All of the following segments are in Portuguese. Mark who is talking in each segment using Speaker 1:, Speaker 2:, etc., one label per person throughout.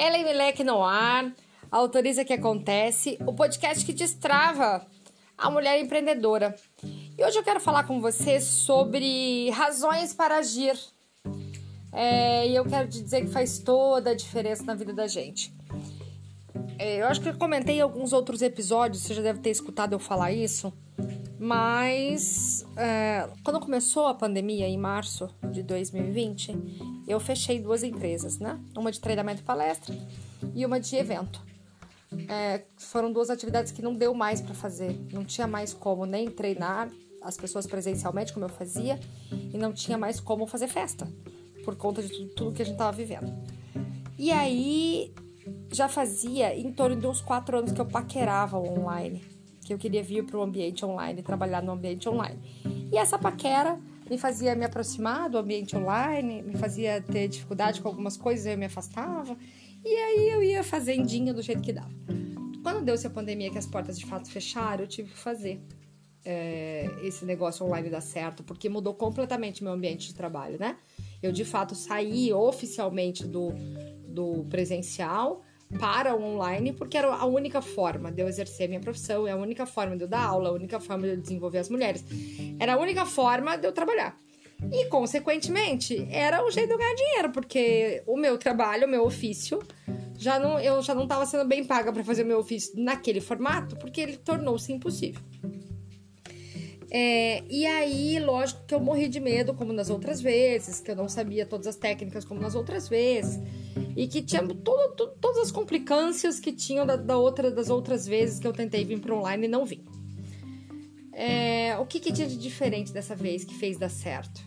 Speaker 1: Ellen Milek no ar, autoriza que acontece, o podcast que destrava a mulher empreendedora. E hoje eu quero falar com você sobre razões para agir. É, e eu quero te dizer que faz toda a diferença na vida da gente. É, eu acho que eu comentei em alguns outros episódios, você já deve ter escutado eu falar isso. Mas é, quando começou a pandemia, em março de 2020, eu fechei duas empresas, né? Uma de treinamento e palestra e uma de evento. É, foram duas atividades que não deu mais para fazer, não tinha mais como nem treinar as pessoas presencialmente, como eu fazia, e não tinha mais como fazer festa, por conta de tudo, tudo que a gente tava vivendo. E aí já fazia em torno de uns quatro anos que eu paquerava online que eu queria vir para o ambiente online, trabalhar no ambiente online. E essa paquera me fazia me aproximar do ambiente online, me fazia ter dificuldade com algumas coisas, eu me afastava. E aí eu ia fazendinha do jeito que dava. Quando deu-se a pandemia que as portas de fato fecharam, eu tive que fazer é, esse negócio online dar certo, porque mudou completamente meu ambiente de trabalho, né? Eu de fato saí oficialmente do, do presencial para o online, porque era a única forma de eu exercer minha profissão, é a única forma de eu dar aula, a única forma de eu desenvolver as mulheres. Era a única forma de eu trabalhar. E, consequentemente, era o jeito de eu ganhar dinheiro, porque o meu trabalho, o meu ofício, já não, eu já não estava sendo bem paga para fazer o meu ofício naquele formato, porque ele tornou-se impossível. É, e aí, lógico que eu morri de medo, como nas outras vezes, que eu não sabia todas as técnicas como nas outras vezes, e que tinha tudo, tudo, todas as complicâncias que tinham da, da, outra, das outras vezes que eu tentei vir para online e não vim. É, o que, que tinha de diferente dessa vez que fez dar certo?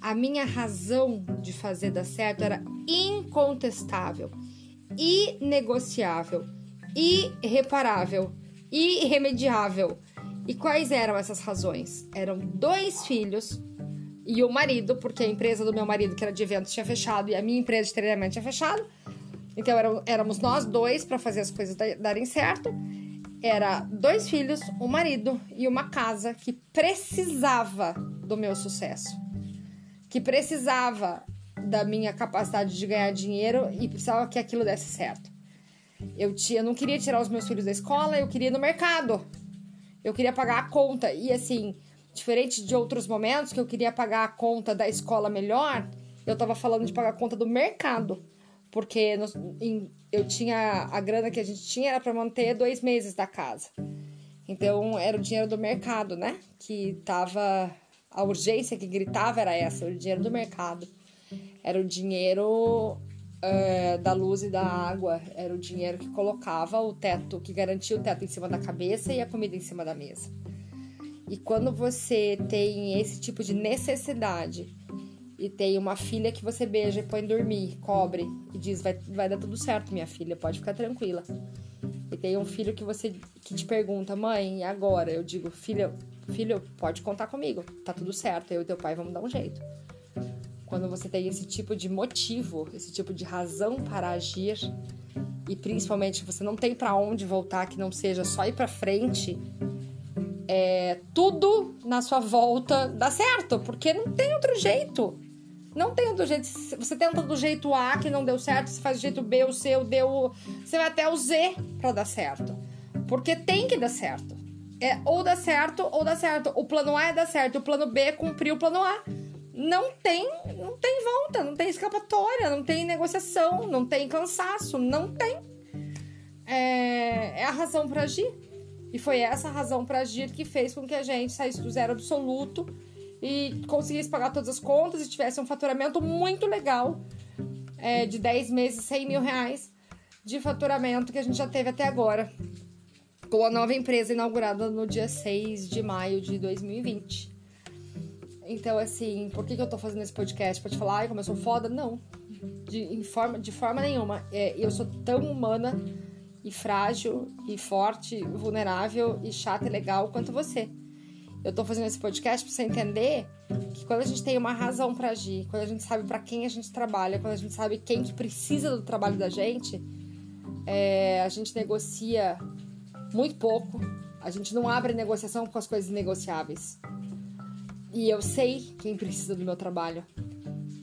Speaker 1: A minha razão de fazer dar certo era incontestável, inegociável, irreparável, irremediável e quais eram essas razões? Eram dois filhos e o marido, porque a empresa do meu marido, que era de eventos, tinha fechado e a minha empresa de treinamento tinha fechado. Então éramos nós dois para fazer as coisas darem certo. Era dois filhos, um marido e uma casa que precisava do meu sucesso, que precisava da minha capacidade de ganhar dinheiro e precisava que aquilo desse certo. Eu, tinha, eu não queria tirar os meus filhos da escola, eu queria ir no mercado. Eu queria pagar a conta. E assim, diferente de outros momentos que eu queria pagar a conta da escola melhor, eu tava falando de pagar a conta do mercado. Porque em, eu tinha. A grana que a gente tinha era para manter dois meses da casa. Então era o dinheiro do mercado, né? Que tava. A urgência que gritava era essa, o dinheiro do mercado. Era o dinheiro é, da luz e da água era o dinheiro que colocava o teto, que garantia o teto em cima da cabeça e a comida em cima da mesa. E quando você tem esse tipo de necessidade e tem uma filha que você beija e põe dormir, cobre e diz vai, vai dar tudo certo, minha filha, pode ficar tranquila. E tem um filho que você que te pergunta, mãe, e agora? Eu digo, filha, filho, pode contar comigo, tá tudo certo, eu e teu pai vamos dar um jeito quando você tem esse tipo de motivo, esse tipo de razão para agir e principalmente você não tem para onde voltar que não seja só ir para frente, é, tudo na sua volta dá certo, porque não tem outro jeito. Não tem outro jeito. Você tenta do jeito A que não deu certo, você faz do jeito B, o C, o D, o... você vai até o Z para dar certo. Porque tem que dar certo. É ou dá certo ou dá certo. O plano A é dar certo, o plano B é cumprir o plano A não tem, não tem volta, não tem escapatória, não tem negociação, não tem cansaço, não tem. É, é a razão para agir. E foi essa razão para agir que fez com que a gente saísse do zero absoluto e conseguisse pagar todas as contas e tivesse um faturamento muito legal é, de 10 meses, 100 mil reais de faturamento que a gente já teve até agora, com a nova empresa inaugurada no dia 6 de maio de 2020. Então, assim, por que, que eu tô fazendo esse podcast? Pra te falar, ai, como eu sou foda? Não. De, forma, de forma nenhuma. É, eu sou tão humana e frágil e forte, vulnerável e chata e legal quanto você. Eu tô fazendo esse podcast pra você entender que quando a gente tem uma razão para agir, quando a gente sabe para quem a gente trabalha, quando a gente sabe quem que precisa do trabalho da gente, é, a gente negocia muito pouco. A gente não abre negociação com as coisas negociáveis. E eu sei quem precisa do meu trabalho.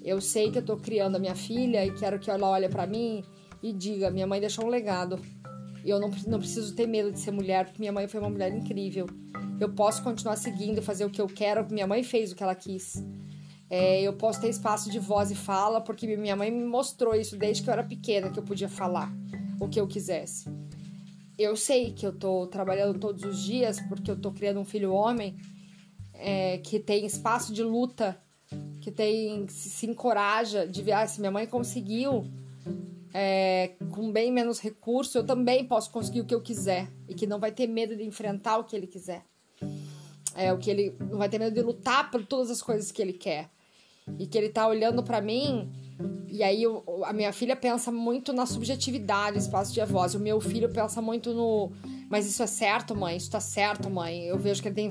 Speaker 1: Eu sei que eu tô criando a minha filha e quero que ela olhe para mim e diga: minha mãe deixou um legado. Eu não, não preciso ter medo de ser mulher, porque minha mãe foi uma mulher incrível. Eu posso continuar seguindo, fazer o que eu quero, minha mãe fez o que ela quis. É, eu posso ter espaço de voz e fala, porque minha mãe me mostrou isso desde que eu era pequena, que eu podia falar o que eu quisesse. Eu sei que eu tô trabalhando todos os dias, porque eu tô criando um filho homem, é, que tem espaço de luta, que tem se, se encoraja de ver, ah, se minha mãe conseguiu é, com bem menos recurso, eu também posso conseguir o que eu quiser e que não vai ter medo de enfrentar o que ele quiser. É o que ele não vai ter medo de lutar por todas as coisas que ele quer e que ele tá olhando para mim. E aí eu, a minha filha pensa muito na subjetividade, espaço de voz. O meu filho pensa muito no, mas isso é certo, mãe? Isso tá certo, mãe? Eu vejo que ele tem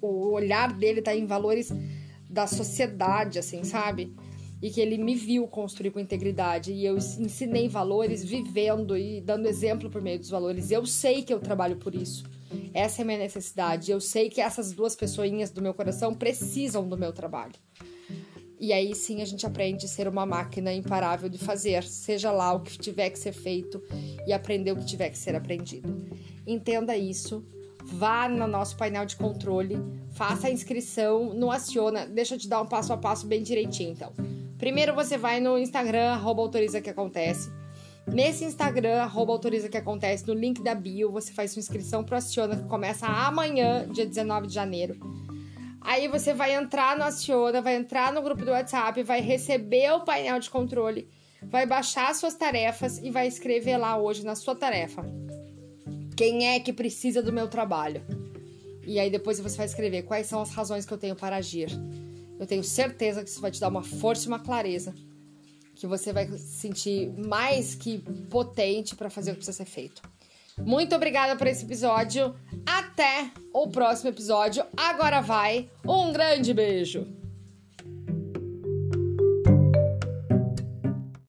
Speaker 1: o olhar dele tá em valores da sociedade, assim, sabe? E que ele me viu construir com integridade e eu ensinei valores vivendo e dando exemplo por meio dos valores. Eu sei que eu trabalho por isso. Essa é a minha necessidade. Eu sei que essas duas pessoinhas do meu coração precisam do meu trabalho. E aí sim a gente aprende a ser uma máquina imparável de fazer, seja lá o que tiver que ser feito e aprender o que tiver que ser aprendido. Entenda isso. Vá no nosso painel de controle, faça a inscrição, no Aciona. Deixa eu te dar um passo a passo bem direitinho, então. Primeiro você vai no Instagram, arroba autoriza que acontece. Nesse Instagram, arroba autoriza que acontece, no link da bio, você faz sua inscrição pro Aciona, que começa amanhã, dia 19 de janeiro. Aí você vai entrar no Aciona, vai entrar no grupo do WhatsApp, vai receber o painel de controle, vai baixar suas tarefas e vai escrever lá hoje na sua tarefa. Quem é que precisa do meu trabalho? E aí depois você vai escrever quais são as razões que eu tenho para agir. Eu tenho certeza que isso vai te dar uma força e uma clareza que você vai se sentir mais que potente para fazer o que precisa ser feito. Muito obrigada por esse episódio. Até o próximo episódio. Agora vai. Um grande beijo.